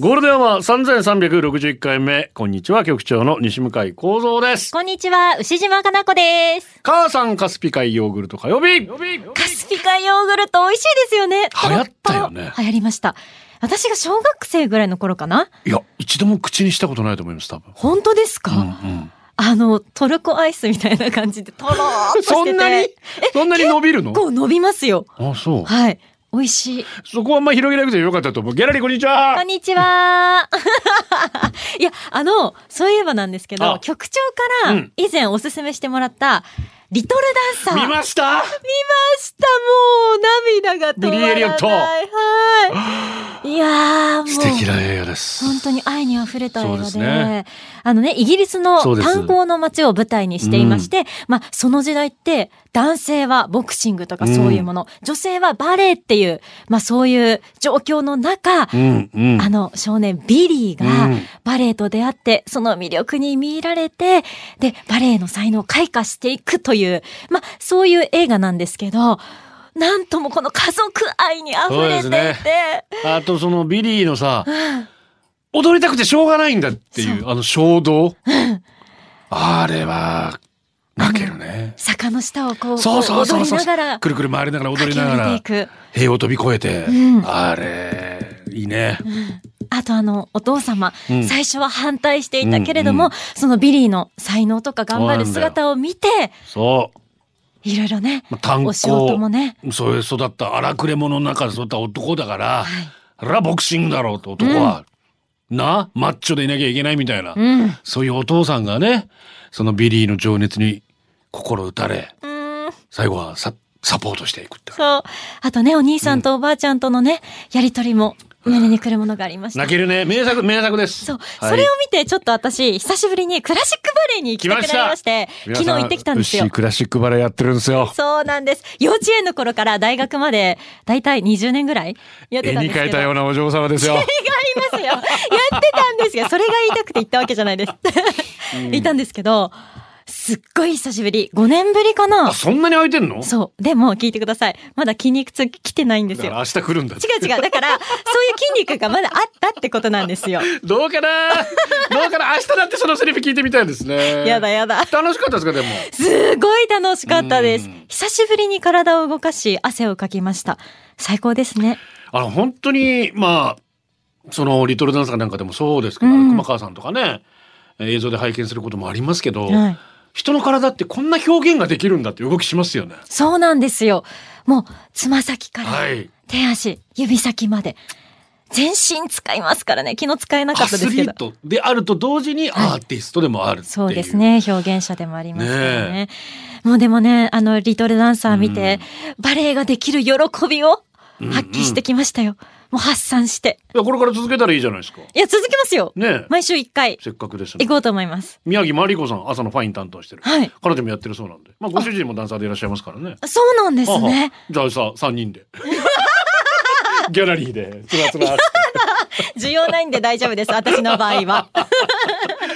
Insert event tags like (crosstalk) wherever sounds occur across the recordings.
ゴールデンは3361回目。こんにちは、局長の西向井幸三です。こんにちは、牛島かな子です。母さんカスピ海ヨーグルト火曜日カスピカヨーグルト美味しいですよね。流行ったよね流行りました。私が小学生ぐらいの頃かないや、一度も口にしたことないと思います、多分。本当ですか、うんうんあの、トルコアイスみたいな感じでトローっとしてて。そんなに？そんなに伸びるの？結構伸びますよ。あ、そう。はい。美味しい。そこはあんま広げなくてよかったと思う。ギャラリーこんにちはこんにちは。(laughs) いや、あの、そういえばなんですけあど、局長からうん以前おすすめしてもらった、リトルダンサー。見ました？見ましたもう涙が止まらない。ビリーエリオットはい。いやーもう。素敵な映画です。本当に愛に溢れた映画で。そうですねあのね、イギリスの炭鉱の街を舞台にしていまして、まあ、その時代って、男性はボクシングとかそういうもの、女性はバレエっていう、まあそういう状況の中、うん、うん。あの少年ビリーがうん。バレエと出会って、その魅力に魅入られて、で、バレエの才能を開花していくという、まあ、そういう映画なんですけど、なんともこの家族愛に溢れていて、ですあとそのビリーのさ、踊りたくてしょうがないんだっていう、あの衝動。あれは、泣けるね。坂の下をこう、そうそうそうそう踊りながら、くるくる回りながら踊りなが駆ら。塀を飛び越えて、うん。あれいいね、あとあの、お父様、うん。最初は反対していたけれども、うん。そのビリーの才能とか頑張る姿を見て、そう。いろいろねまあ、炭お仕事もね、そういう育った荒くれ者の中で育った男だから、はい。あらボクシングだろうと男は、なマッチョでいなきゃいけないみたいな、うん。そういうお父さんがねそのビリーの情熱に心打たれうーん最後はササポートしていくってそう。あとね、お兄さんとおばあちゃんとのね、やりとりも胸にくるものがありました。泣けるね名作名作ですそう。はいそれを見て、ちょっと私、久しぶりにクラシックバレエに行きたくなりまして、昨日行ってきたんですよ牛。クラシックバレエやってるんですよそうなんです。幼稚園の頃から大学まで、だいたい20年ぐらいやって絵にたんですけど。描いたようなお嬢様ですよ違いますよ。やってたんですよ。それが言いたくて言ったわけじゃないです。(laughs) 言ったんですけど、すっごい久しぶり。5年ぶりかなあそんなに空いてんの？そう。でも聞いてください。まだ筋肉痛来てないんですよ。だから明日来るんだ違う違う。だから、そういう筋肉がまだあったってことなんですよ。(laughs) どうかな？どうかな？明日だってそのセリフ聞いてみたいですねやだやだ。楽しかったですか？でもすごい楽しかったですうん。久しぶりに体を動かし、汗をかきました。最高ですね。あの本当にまあそのリトルダンサーなんかでもそうですけど、うん熊川さんとかねえー映像で拝見することもありますけど、はい。人の体ってこんな表現ができるんだって動きしますよね。そうなんですよ。もう、つま先から、はい。手足、指先まで。全身使いますからね。昨日使えなかアったですけどスリー。トであると同時にアーティストでもあるっていう。そうです。ね。表現者でもありますね。ねもうでもね、あの、リトルダンサー見て、バレエができる喜びを発揮してきましたよ。もう発散して。いやこれから続けたらいいじゃないですか。いや、続きますよ。ねえ毎週1回せっかくですの行こうと思います。宮城真理子さん朝のファイン担当してる。はい彼女もやってるそうなんで。まあご主人もダンサーでいらっしゃいますからね。そうなんですね。じゃあさ三人で。(laughs) ギャラリーでつらつら。(laughs) 需要ないんで大丈夫です。私の場合は。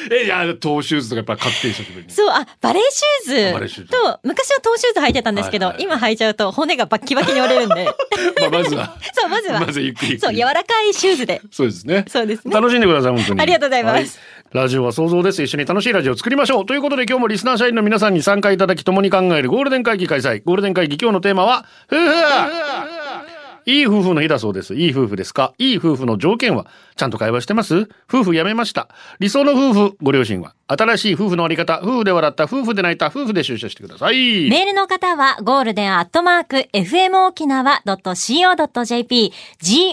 (laughs) えいやトーシューズとかやっぱ買って久しぶりに。そう、あ、バレーシューズと、昔はトーシューズ履いてたんですけど、はいはい今履いちゃうと骨がバッキバキに折れるんで。(laughs) まあまずは (laughs) そう、まずは。まずゆっくりそう、り柔らかいシューズで。そうですね。そうですね。楽しんでください本当に。ありがとうございますはいラジオは想像です。一緒に楽しいラジオを作りましょう。ということで今日もリスナー社員の皆さんに参加いただき共に考えるゴールデン会議開催。ゴールデン会議今日のテーマは夫婦。いい夫婦の日だそうです。いい夫婦ですか？いい夫婦の条件はちゃんと会話してます？夫婦やめました。理想の夫婦、ご両親は。新しい夫婦のあり方、夫婦で笑った、夫婦で泣いた、夫婦で出社してください。メールの方は、ゴールデンアットマーク、fmokinawa.co.jp、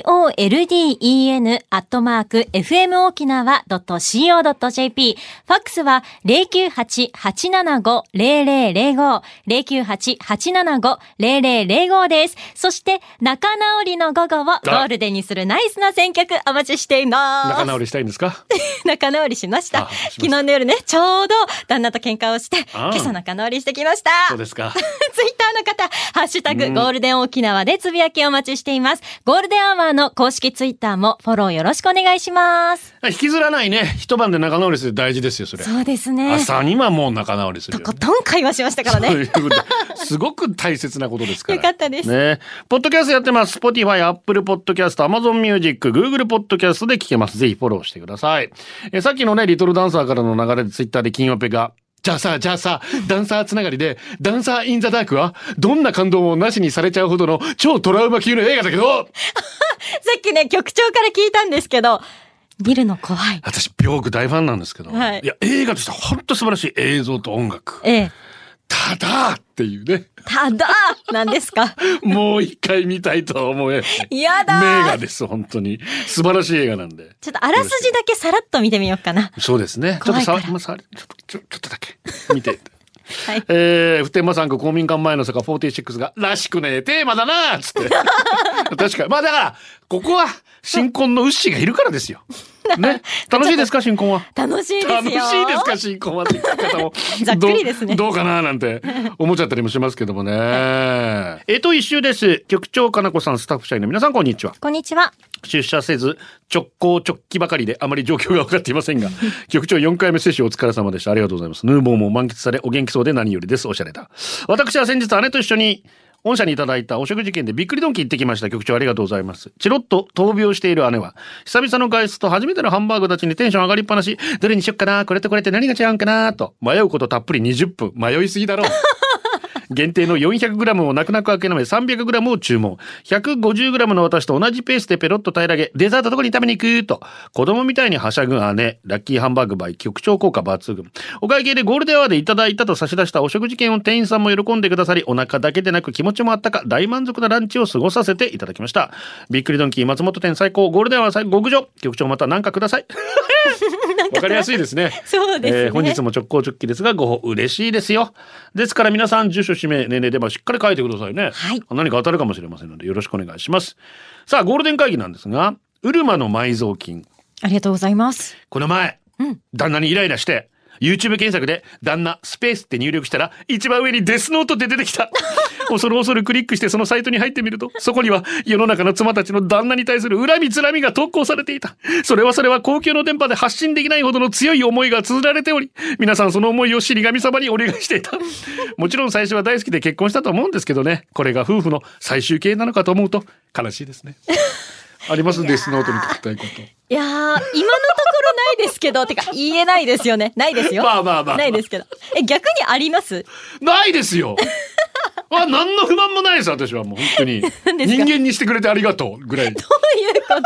golden アットマーク、fmokinawa.co.jp、ファックスは、098-875-0005、098-875-0005です。そして、仲直りの午後をゴールデンにするナイスな選曲お待ちしています。仲直りしたいんですか？(laughs) 仲直りしました。昨日の夜ね、ちょうど旦那と喧嘩をして、あ今朝仲直りしてきました。そうですか。(laughs) ツイッターの方、ハッシュタグ、うんゴールデン沖縄でつぶやきお待ちしています。ゴールデンアワーの公式ツイッターもフォローよろしくお願いします。引きずらないね。一晩で仲直りする大事ですよ、それ。そうですね。朝にはもう仲直りするよ、とことん会話しましたからね。すごく大切なことですから。よかったですね。ポッドキャストやってます。Spotify、Apple Podcast、Amazon Music、Google Podcast で聞けます。ぜひフォローしてください。えさっきのね、リトルダンサーからの流れで Twitter で金曜ペが、じゃあさ、じゃあさ、ダンサーつながりで、ダンサーインザダークは、どんな感動もなしにされちゃうほどの超トラウマ級の映画だけど、(laughs) さっきね、局長から聞いたんですけど、見るの怖い。私、ビョーク大ファンなんですけど、はいや、映画としては本当素晴らしい映像と音楽。ええ。ただっていうね、ただ、なんですか？(laughs) もう一回見たいとは思え。やだ名画です、本当に。素晴らしい映画なんで。ちょっとあらすじだけさらっと見てみようかな。そうですね。ちょっとさまあ、さ、ちょっと、ちょ、ちょっとだけ。見て。(laughs) はい。えー、普天間産区公民館前の坂46が、らしくねえテーマだなつって。(laughs) 確かに。まあだから、ここは、新婚のウッシーがいるからですよ。(laughs) ね。楽しいですか、新婚は？楽しいですよ。楽しいですか、新婚はって言い方も。(laughs) ざっくりですねどうどうかななんて思っちゃったりもしますけどもね。えと一周です。局長かなこさん、スタッフ社員の皆さん、こんにちは。こんにちは。出社せず直行直帰ばかりであまり状況が分かっていませんが (laughs) 局長4回目接種お疲れ様でした。ありがとうございます。ヌーボーも満喫されお元気そうで何よりです。おしゃれだ。私は先日姉と一緒に御社にいただいたお食事券でびっくりドンキー行ってきました。局長ありがとうございます。チロッと闘病している姉は久々の外出と初めてのハンバーグたちにテンション上がりっぱなし。どれにしよっかな？これとこれって何が違うんかな？と。迷うことたっぷり20分。(laughs) 迷いすぎだろ。う限定の 400g を泣く泣く開けなめ 300g を注文。150g の私と同じペースでペロッと平らげデザートどこに食べに行く。と。子供みたいにはしゃぐ姉。ラッキーハンバーグバイ局長効果抜群。お会計でゴールデンアワーでいただいたと差し出したお食事券を店員さんも喜んでくださりお腹だけでなく気持ちもあったか大満足なランチを過ごさせていただきました。びっくりドンキー松本店最高。ゴールデンアワー最極上。局長また何 (laughs) かください。わかりやすいですね。そうですね。えー本日も直行直帰ですがご報嬉しいですよ。ですから皆さん住所氏名年齢でもしっかり書いてくださいね、はい。何か当たるかもしれませんのでよろしくお願いします。さあゴールデン会議なんですがうるまの埋蔵金。ありがとうございます。この前、うん。旦那にイライラして YouTube 検索で旦那スペースって入力したら一番上にデスノートって出てきた。(laughs) 恐る恐るクリックしてそのサイトに入ってみるとそこには世の中の妻たちの旦那に対する恨みつらみが投稿されていた。それはそれは公共の電波で発信できないほどの強い思いが綴られており皆さんその思いを死神様にお願いしていた。(laughs) もちろん最初は大好きで結婚したと思うんですけどね。これが夫婦の最終形なのかと思うと悲しいですね (laughs) あります？デスノートに書きたいこといやー、今のところないですけど、てか言えないですよね。ないですよ。まあまあまあないですけど。え、逆にあります？ないですよ。あ、何の不満もないです、私はもう本当に。(laughs) 人間にしてくれてありがとうぐらい。(laughs) どういうこと？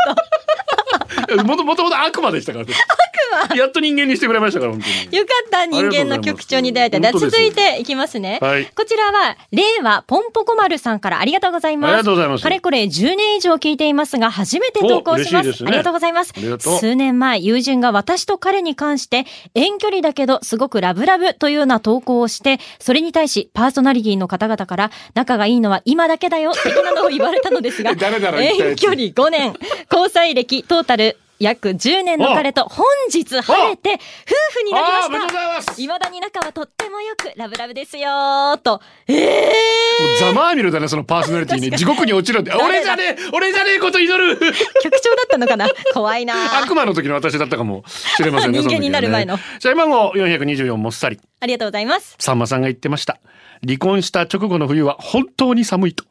(laughs) もともと悪魔でしたから。悪魔やっと人間にしてくれましたから、本当に。よかった、人間の局長に出会えた。続いていきますね。はいこちらは、令和ポンポコ丸さんからありがとうございます。ありがとうございますかれこれ10年以上聞いていますが、初めて投稿します。すねありがとうございます数年前、友人が私と彼に関して、遠距離だけど、すごくラブラブというような投稿をして、それに対し、パーソナリティの方々から、仲がいいのは今だけだよ、的なのを言われたのですが、(laughs) 遠距離5年、交際歴トータル約10年の彼と本日晴れて夫婦になりました。ざいます。いまだに仲はとってもよくラブラブですよーと。ええもうざまあみろだね、そのパーソナリティね。地獄に落ちるって。俺じゃねえ俺じゃねえこと祈るー、局長だったのかな？(laughs) 怖いなー悪魔の時の私だったかもしれませんね。(laughs) 人間になる前の。じゃあ今も424もっさり。ありがとうございます。さんまさんが言ってました。離婚した直後の冬は本当に寒いと。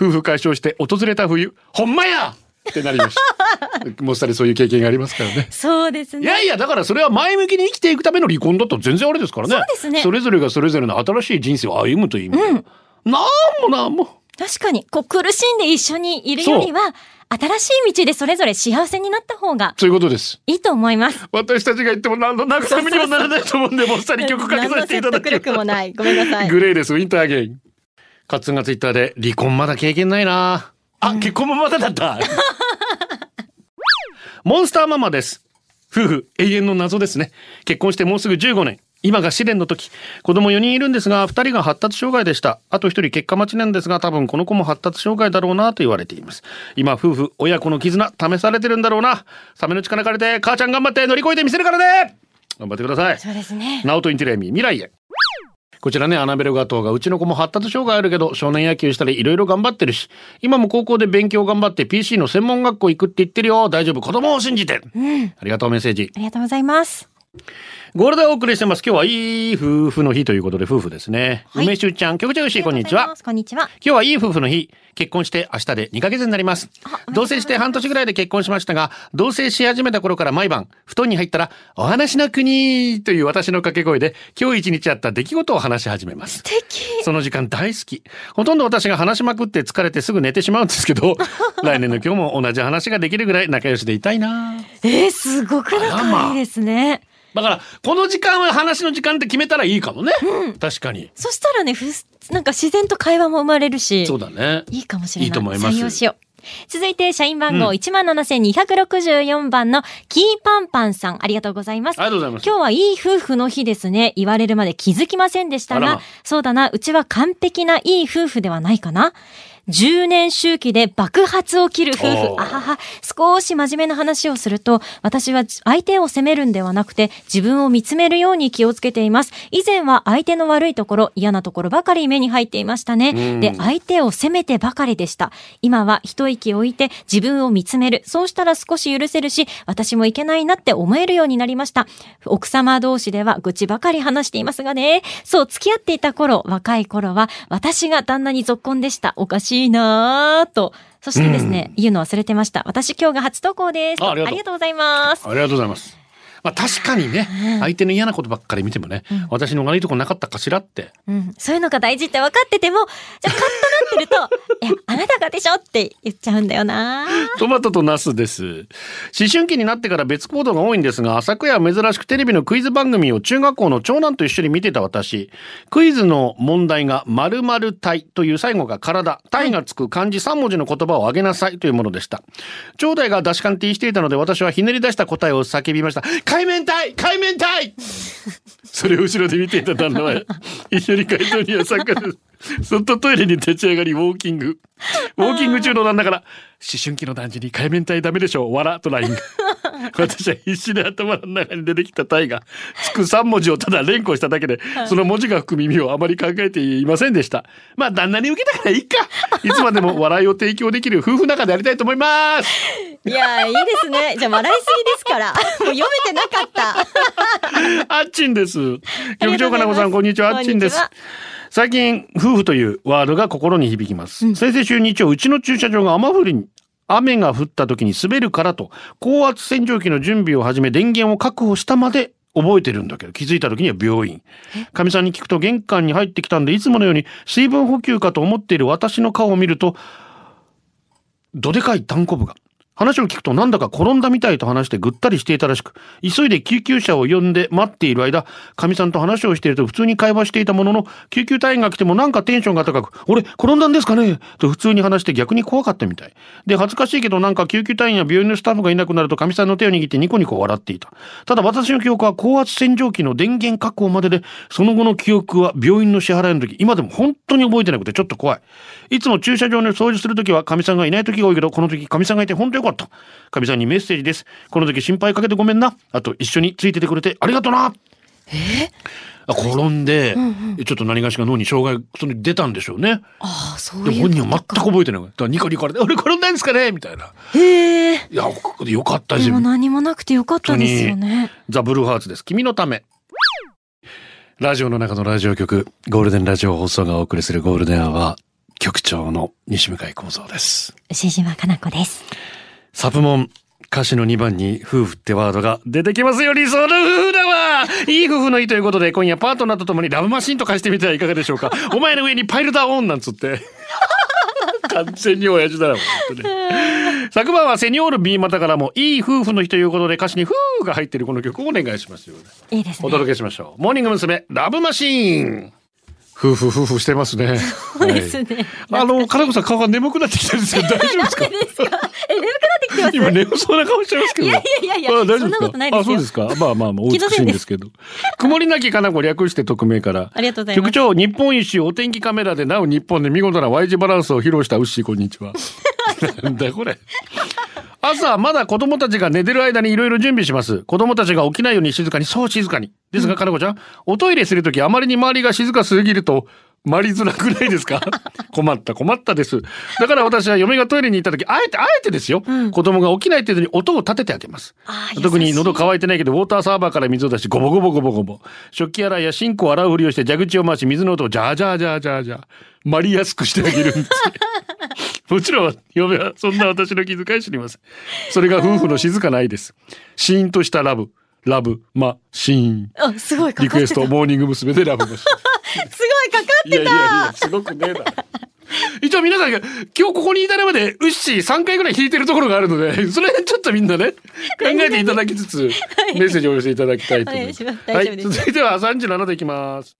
夫婦解消して訪れた冬、ほんまやってなりました。(laughs) もっさりそういう経験がありますからね。そうですね。いやいや、だからそれは前向きに生きていくための離婚だと全然あれですからね。そうですねそれぞれがそれぞれの新しい人生を歩むという意味では。なんもなんも。確かに、こう苦しんで一緒にいるよりは、新しい道でそれぞれ幸せになった方がそういうことです。いいと思います。私たちが言っても何の慰めにもならないと思うんで、もっさり曲かけさせていただき何の説得力もない。ごめんなさい。グレーです、ウィンターゲイン。カッツンがツイッターで、離婚まだ経験ないなあ、結婚もまだだった。モンスターママです。夫婦永遠の謎ですね。結婚してもうすぐ15年。今が試練の時。子供4人いるんですが、2人が発達障害でした。あと1人結果待ちなんですが、多分この子も発達障害だろうなと言われています。今、夫婦、親子の絆、試されてるんだろうな。サメの力借りて、母ちゃん頑張って乗り越えてみせるからね頑張ってください。そうですね。ナオトインテレミ未来へ。こちらね、アナベルガトーが、うちの子も発達障害あるけど、少年野球したりいろいろ頑張ってるし、今も高校で勉強頑張って PC の専門学校行くって言ってるよ。大丈夫。子供を信じて。ありがとう、メッセージ。ありがとうございます。ゴールデンお送りしてます。今日はいい夫婦の日ということで、夫婦ですね。はい梅酒ちゃん、局長牛、こんにちは。。こんにちは。今日はいい夫婦の日。結婚して明日で2ヶ月になりますあ。同棲して半年ぐらいで結婚しましたが、同棲し始めた頃から毎晩、布団に入ったら、お話の国という私の掛け声で、今日一日あった出来事を話し始めます。素敵。その時間大好き。ほとんど私が話しまくって疲れてすぐ寝てしまうんですけど、(laughs) 来年の今日も同じ話ができるぐらい仲良しでいたいな。えー、すごく仲いいですね。だから、この時間は話の時間って決めたらいいかもね。確かに。そしたらね、ふなんか自然と会話も生まれるし。そうだね。いいかもしれない。いいと思います採用しよう。続いて、社員番号うん17,264番のキーパンパンさん、ありがとうございます。ありがとうございます。今日はいい夫婦の日ですね。言われるまで気づきませんでしたがそうだな、うちは完璧ないい夫婦ではないかな。10年周期で爆発を切る夫婦。あはは。少し真面目な話をすると、私は相手を責めるんではなくて、自分を見つめるように気をつけています。以前は相手の悪いところ、嫌なところばかり目に入っていましたね。うんで、相手を責めてばかりでした。今は一息置いて自分を見つめる。そうしたら少し許せるし、私もいけないなって思えるようになりました。奥様同士では愚痴ばかり話していますがね。そう、付き合っていた頃、若い頃は、私が旦那に続婚でした。おかしいなぁと。そしてですね、言うの忘れてました。私今日が初投稿です。あありがとうございます。ありがとうございます。まあ確かにね、相手の嫌なことばっかり見てもね、私の悪いとこなかったかしらって。うん。そういうのが大事って分かってても、じゃあカッとなってると、(laughs) いや、あなたがでしょって言っちゃうんだよなトマトとナスです。思春期になってから別行動が多いんですが、昨夜は珍しくテレビのクイズ番組を中学校の長男と一緒に見てた私。クイズの問題が〇〇体という最後が体、体がつく漢字3文字の言葉を挙げなさいというものでした。長弟が出し勘定していたので私はひねり出した答えを叫びました。海面体海面体それを後ろで見ていた旦那は一緒に会場には参加です。そっとトイレに立ち上がりウォーキング。ウォーキング中の旦那から、思春期の男児に海面体ダメでしょう笑とラインが。(laughs) 私は必死で頭の中に出てきた体が、つく3文字をただ連呼しただけで、その文字が吹く耳をあまり考えていませんでした。まあ旦那に受けたからいいか。いつまでも笑いを提供できる夫婦仲でありたいと思います。(laughs) いやいいですね。じゃあ笑いすぎですから。(laughs) もう読めてなかった。あっちんです。局長かなこさん、こんにちは。あっちんです。最近、夫婦というワードが心に響きます。先々週日曜、うちの駐車場が雨降りに、雨が降った時に滑るからと、高圧洗浄機の準備を始め、電源を確保したまで覚えてるんだけど、気づいた時には病院。かみさんに聞くと玄関に入ってきたんで、いつものように水分補給かと思っている私の顔を見ると、どでかい単行部が。話を聞くとなんだか転んだみたいと話してぐったりしていたらしく、急いで救急車を呼んで待っている間、かみさんと話をしていると普通に会話していたものの、救急隊員が来てもなんかテンションが高く、俺、転んだんですかね？と普通に話して逆に怖かったみたい。で、恥ずかしいけどなんか救急隊員や病院のスタッフがいなくなるとかみさんの手を握ってニコニコ笑っていた。ただ私の記憶は高圧洗浄機の電源確保までで、その後の記憶は病院の支払いの時、今でも本当に覚えてなくてちょっと怖い。いつも駐車場に掃除するときはかみさんがいないときが多いけど、この時かみさんがいて本当よかった。かみさんにメッセージです。この時心配かけてごめんな。あと一緒についててくれてありがとな。あ転んで、ちょっと何がしか脳に障害その出たんでしょうね。ああ、そうでいう本人は全く覚えてない。だからニコニコ笑って、俺転んだんですかね？みたいな。へえ。いや、よかったですよでも。何もなくてよかったですよね。ザ・ブルーハーツです。君のため。ラジオの中のラジオ局、ゴールデンラジオ放送がお送りするゴールデンアワー、局長の西向井幸三です。牛島かな子です。サプモン、歌詞の2番に夫婦ってワードが出てきますよ。理想の夫婦だわいい夫婦の日ということで、今夜パートナーと共にラブマシンと化してみてはいかがでしょうか。お前の上にパイルダーオンなんつって。完全に親父だな、昨晩はセニョール B 股からもいい夫婦の日ということで歌詞にフーが入っているこの曲をお願いしますよ。いいですね。お届けしましょう。モーニング娘。ラブマシーン。夫婦夫婦してますね。おですね。あの、金子さん顔が眠くなってきたんですけど、(laughs) 大丈夫ですか？え、眠くなってきてます？今眠そうな顔してますけど。いやいやいやいやそんなことないですよあ、そうですか？まあまあまあ、お美しいんですけど。曇りなき金子略して匿名から。ありがとうございます局長、日本一周お天気カメラでなお日本で見事な Y 字バランスを披露したウッシー、こんにちは。(laughs) なんだこれ。朝、まだ子供たちが寝てる間にいろいろ準備します。子供たちが起きないように静かに、そう静かに。ですが、金子ちゃん、おトイレするときあまりに周りが静かすぎると、回りづらくないですか？(laughs) 困った困ったです。だから私は嫁がトイレに行った時、あえて、あえてですよ。子供が起きない程度に音を立ててあげます。特に喉乾いてないけど、ウォーターサーバーから水を出して、ゴボゴボゴボゴボ。食器洗いやシンクを洗うふりをして、蛇口を回し、水の音をジャージャージャージャージャー。回りやすくしてあげるんです。(laughs) もちろん、嫁はそんな私の気遣い知りません。それが夫婦の静かな愛です。シーンとしたラブ、ラブ、マ、シーン。あ、すごい。リクエスト、モーニング娘。でラブマシーン。(laughs) すごいかかっていやいやいや、すごくねえ。一応皆さんが今日ここに至るまでウッシー3回ぐらい弾いてるところがあるので、(laughs) それちょっとみんなね、考えていただきつつ、メッセージをお寄せいただきたいと思います。はい、大丈夫です続いては37でいきます。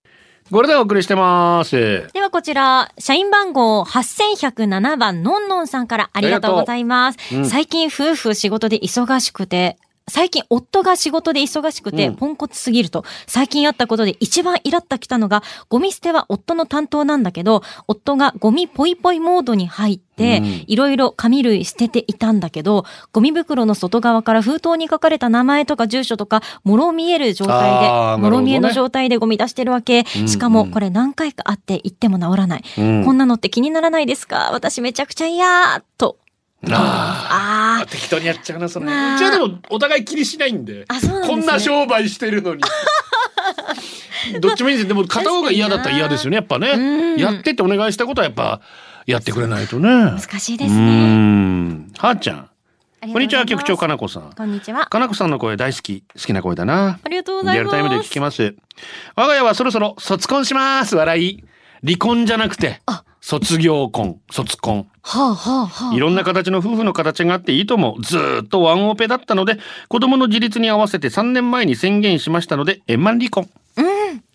これでお送りしてます。ではこちら、社員番号8107番のんのんさんからありがとうございます。うん最近夫婦仕事で忙しくて、最近夫が仕事で忙しくて、うんポンコツすぎると、最近あったことで一番イラッときたのが、ゴミ捨ては夫の担当なんだけど、夫がゴミポイポイモードに入ってうん、いろいろ紙類捨てていたんだけど、ゴミ袋の外側から封筒に書かれた名前とか住所とか、もろ見える状態で、もろ見えの状態でゴミ出してるわけ。うんしかも、これ何回かあって言っても治らない。うんこんなのって気にならないですか？私めちゃくちゃ嫌と。あああ、適当にやっちゃうな、それ。うちまあはでもお互い気にしないんで。ねこんな商売してるのに。(laughs) どっちもいいです。でも片方が嫌だったら嫌ですよね、やっぱね。うんやってってお願いしたことはやっぱ、やってくれないとね。あ、難しいですね。ん。はーちゃん。こんにちは、局長かなこさん。こんにちは。かなこさんの声大好き。好きな声だな。ありがとうございます。リアルタイムで聞きます。我が家はそろそろ卒婚します。笑い。離婚じゃなくてあ、卒業婚、卒婚。はあはあはあ。いろんな形の夫婦の形があっていいとも、ずーっとワンオペだったので、子供の自立に合わせて3年前に宣言しましたので、円満離婚。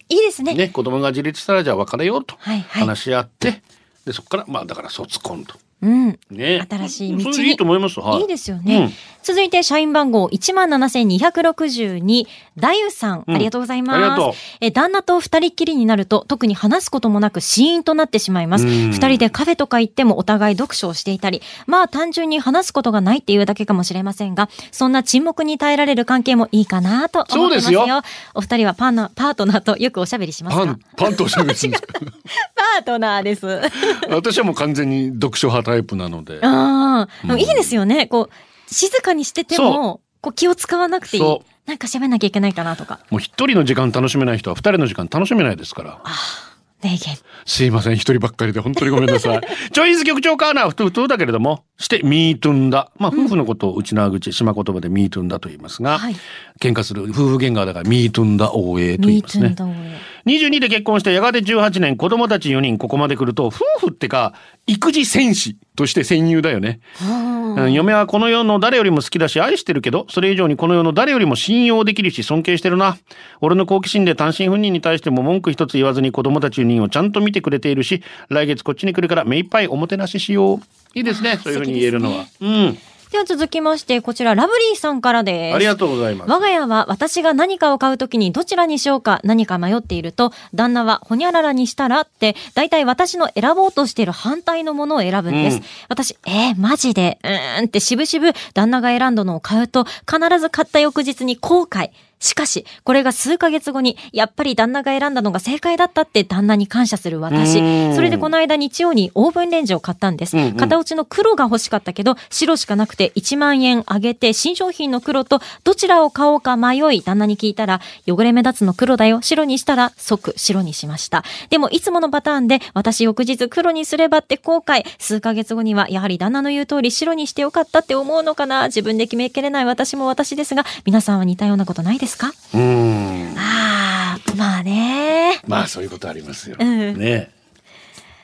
いいですね。ね、子供が自立したらじゃあ別れようとはいはい話し合って、で、そこから、まあだから卒婚と。うん。ね。新しい道にいいと思います。はい。いいですよね。うん続いて、社員番号17,262、ダユさん、うんありがとうございます。ありがとうえ、旦那と二人っきりになると、特に話すこともなく、シーンとなってしまいます。うん二人でカフェとか行ってもお互い読書をしていたり、まあ単純に話すことがないっていうだけかもしれませんが、そんな沈黙に耐えられる関係もいいかなと思ってますよ。そうですよお二人はパンナパートナーとよくおしゃべりしますかパン、パンとおしゃべりするんですートナーです。(laughs) 私はもう完全に読書派タイプなので。ああ、でもいいですよね。こう、静かにしてても、こう気を使わなくていいそ。なんか喋んなきゃいけないかなとか。もう一人の時間楽しめない人は二人の時間楽しめないですから。名言。すいません、一人ばっかりで本当にごめんなさい。(laughs) チョイス局長かな、ふつふつだけれども、して、ミートンだ。まあ、夫婦のことを内縄口、島言葉でミートンだと言いますが、はい。喧嘩する夫婦喧嘩だからミートンだ応援と言いますね。ド22で結婚してやがて18年子供たち4人ここまで来ると夫婦ってか育児戦士として戦友だよね、うん。嫁はこの世の誰よりも好きだし愛してるけどそれ以上にこの世の誰よりも信用できるし尊敬してるな。俺の好奇心で単身赴任に対しても文句一つ言わずに子供たち4人をちゃんと見てくれているし来月こっちに来るから目いっぱいおもてなししよういいですねそういうふうに言えるのは、うんでは続きまして、こちら、ラブリーさんからです。ありがとうございます我が家は私が何かを買うときにどちらにしようか何か迷っていると、旦那はほにゃららにしたらって、大体私の選ぼうとしている反対のものを選ぶんです。うん私、えー、マジで、うーんってしぶしぶ旦那が選んだのを買うと、必ず買った翌日に後悔。しかし、これが数ヶ月後に、やっぱり旦那が選んだのが正解だったって旦那に感謝する私う。んそれでこの間日曜にオーブンレンジを買ったんです。うんうん片落ちの黒が欲しかったけど、白しかなくて1万円あげて、新商品の黒とどちらを買おうか迷い、旦那に聞いたら、汚れ目立つの黒だよ、白にしたら即白にしました。でもいつものパターンで、私翌日黒にすればって後悔。数ヶ月後には、やはり旦那の言う通り白にしてよかったって思うのかな。自分で決めきれない私も私ですが、皆さんは似たようなことないですか？うん。あー、まあね。まあそういうことありますよ、うん。ね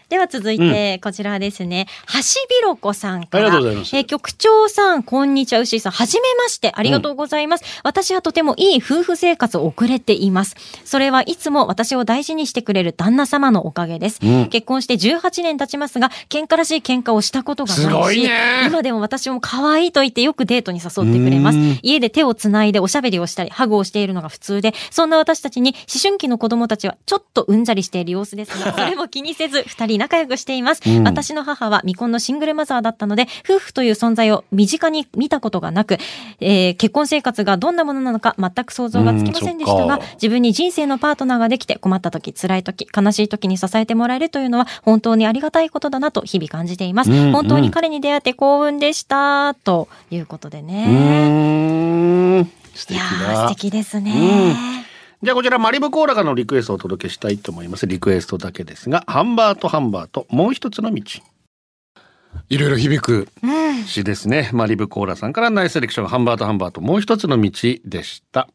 では続いて、こちらですね。橋びろこさんから。ありがとうございますえー局長さん、こんにちは、牛井さん。はじめまして。ありがとうございます。私はとてもいい夫婦生活を送れています。それはいつも私を大事にしてくれる旦那様のおかげです。うん結婚して18年経ちますが、喧嘩らしい喧嘩をしたことがないし、すごいね今でも私も可愛いと言ってよくデートに誘ってくれますうん。家で手をつないでおしゃべりをしたり、ハグをしているのが普通で、そんな私たちに思春期の子供たちはちょっとうんざりしている様子ですが、(laughs) それも気にせず二人仲良くしています。うん私の母は未婚のシングルマザーだったので、夫婦という存在を身近に見たことがなく、えー結婚生活がどんなものなのか全く想像がつきませんでしたが自分に人生のパートナーができて困った時、辛い時、悲しい時に支えてもらえるというのは本当にありがたいことだなと日々感じています。うん本当に彼に出会って幸運でした、ということでうね。素敵素。敵ですね。じゃあこちらマリブコーラからのリクエストをお届けしたいと思います。リクエストだけですが、ハンバートハンバート、もう一つの道。いろいろ響くうん。詩ですね。マリブコーラさんからナイスセレクション、ハンバートハンバート、もう一つの道でした。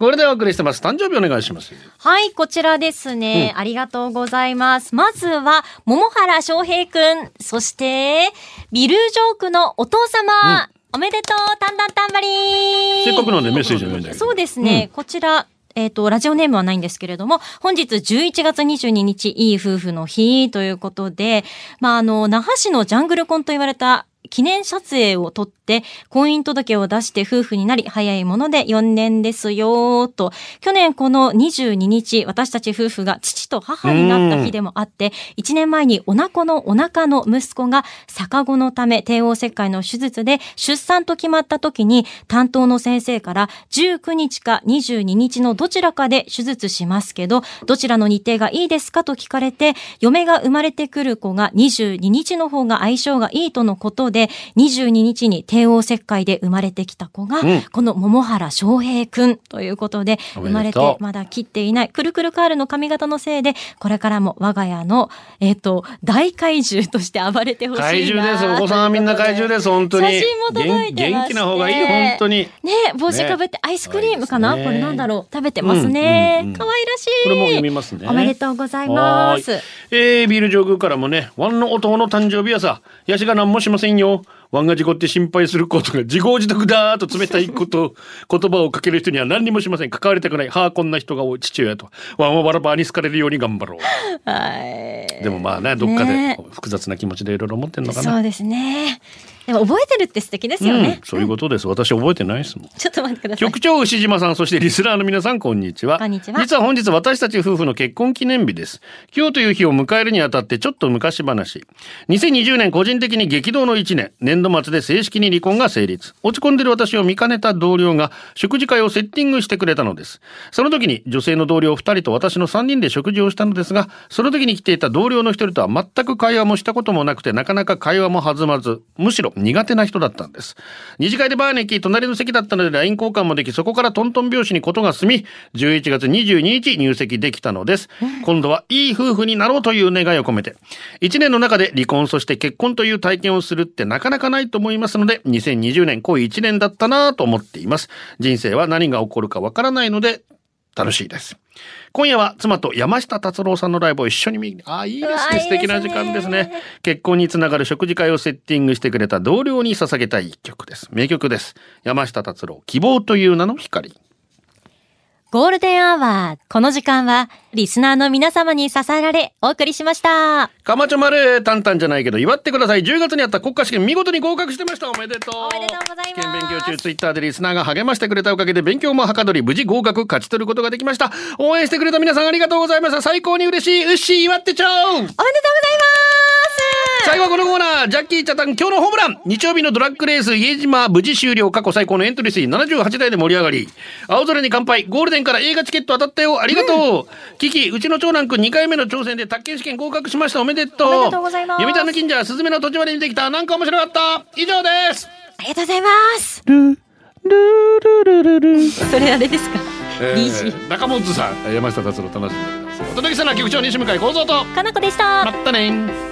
これでお送りしてます。誕生日お願いします。はい、こちらですね。ありがとうございます。まずは、桃原翔平くん、そして、ビルジョークのお父様、おめでとう、たんたんたんばりーせっかくなんでメッセージを読んでそうですね、こちら、えっ、と、ラジオネームはないんですけれども、本日11月22日、いい夫婦の日ということで、まあ、あの、那覇市のジャングルコンと言われた記念撮影を撮って、婚姻届を出して夫婦になり、早いもので4年ですよ、と。去年この22日、私たち夫婦が父と母になった日でもあって、1年前にお腹のお腹の息子が逆子のため帝王切開の手術で出産と決まった時に、担当の先生から19日か22日のどちらかで手術しますけど、どちらの日程がいいですかと聞かれて、嫁が生まれてくる子が22日の方が相性がいいとのことで、22日に帝王切開で生まれてきた子が、うんこの桃原翔平くんということで、お生まれてまだ切っていない、くるくるカールの髪型のせいで、これからも我が家の、えっ、と、大怪獣として暴れてほしいな。怪獣です。お子さんはみんな怪獣です。本当に。写真も届いて元元気な方がいい。本当に。ね帽子かぶってアイスクリームかな、ねこれなんだろう？食べてますね。うんうんうん可愛らしい。これも読みますね。おめでとうございます。えー、ビール上空からもね、ワンの男の誕生日はさ、ヤシが何もしませんよ。niño ワンが事故って心配することが自業自得だーと冷たいこと、(laughs) 言葉をかける人には何にもしません。関わりたくない。はあ、こんな人が多い父親と。ワンをバラバラに好かれるように頑張ろう。はい。でもまあね、どっかでね複雑な気持ちでいろいろ思ってんのかな。そうですね。でも覚えてるって素敵ですよね。うん、そういうことです。私覚えてないですもん。(laughs) ちょっと待ってください。局長牛島さんそしてリスナーの皆さんこんにちはこんにちは実は本日私たち夫婦の結婚記念日です今日という日を迎えるにあたってちょっと昔話2020年個人的に激動の1年年度末で正式に離婚が成立。落ち込んでる私を見かねた同僚が食事会をセッティングしてくれたのです。その時に女性の同僚2人と私の3人で食事をしたのですがその時に来ていた同僚の1人とは全く会話もしたこともなくてなかなか会話も弾まずむしろ苦手な人だったんです。二次会でバーに行き隣の席だったので LINE 交換もできそこからトントン拍子にことが進み11月22日入籍できたのです。今度はいい夫婦になろうという願いを込めて。1年の中で離婚そして結婚という体験をするってなかなかないと思いますので2020年濃い1年だったなと思っています。人生は何が起こるかわからないので楽しいです。今夜は妻と山下達郎さんのライブを一緒に見にあいいですね。素敵な時間ですね。結婚につながる食事会をセッティングしてくれた同僚に捧げたい一曲です。名曲です。山下達郎希望という名の光ゴールデンアワー。この時間は、リスナーの皆様に支えられ、お送りしました。かまちょまるタンタンじゃないけど祝ってください。10月にあった国家試験見事に合格してました。おめでとう。おめでとうございます。試験勉強中ツイッターでリスナーが励ましてくれたおかげで勉強もはかどり無事合格勝ち取ることができました。応援してくれた皆さんありがとうございました。最高に嬉しい。ウッシー祝ってちゃおう。おめでとうございます最後はこのコーナー、ジャッキー・チャタン、今日のホームラン。日曜日のドラッグレース、家島、無事終了、過去最高のエントリー数78台で盛り上がり、青空に乾杯、ゴールデンから映画チケット当たったよ、ありがとう、キキ、うちの長男くん2回目の挑戦で宅建試験合格しました、おめでとう。おめでとうございます。読谷の近所、すずめの土地まで見てきた、なんか面白かった。以上です。ありがとうございます。それあれですか、?DJ。中本さん、山下達郎楽しみにお届けしたのは局長西向井幸三と、かなこでした。まったね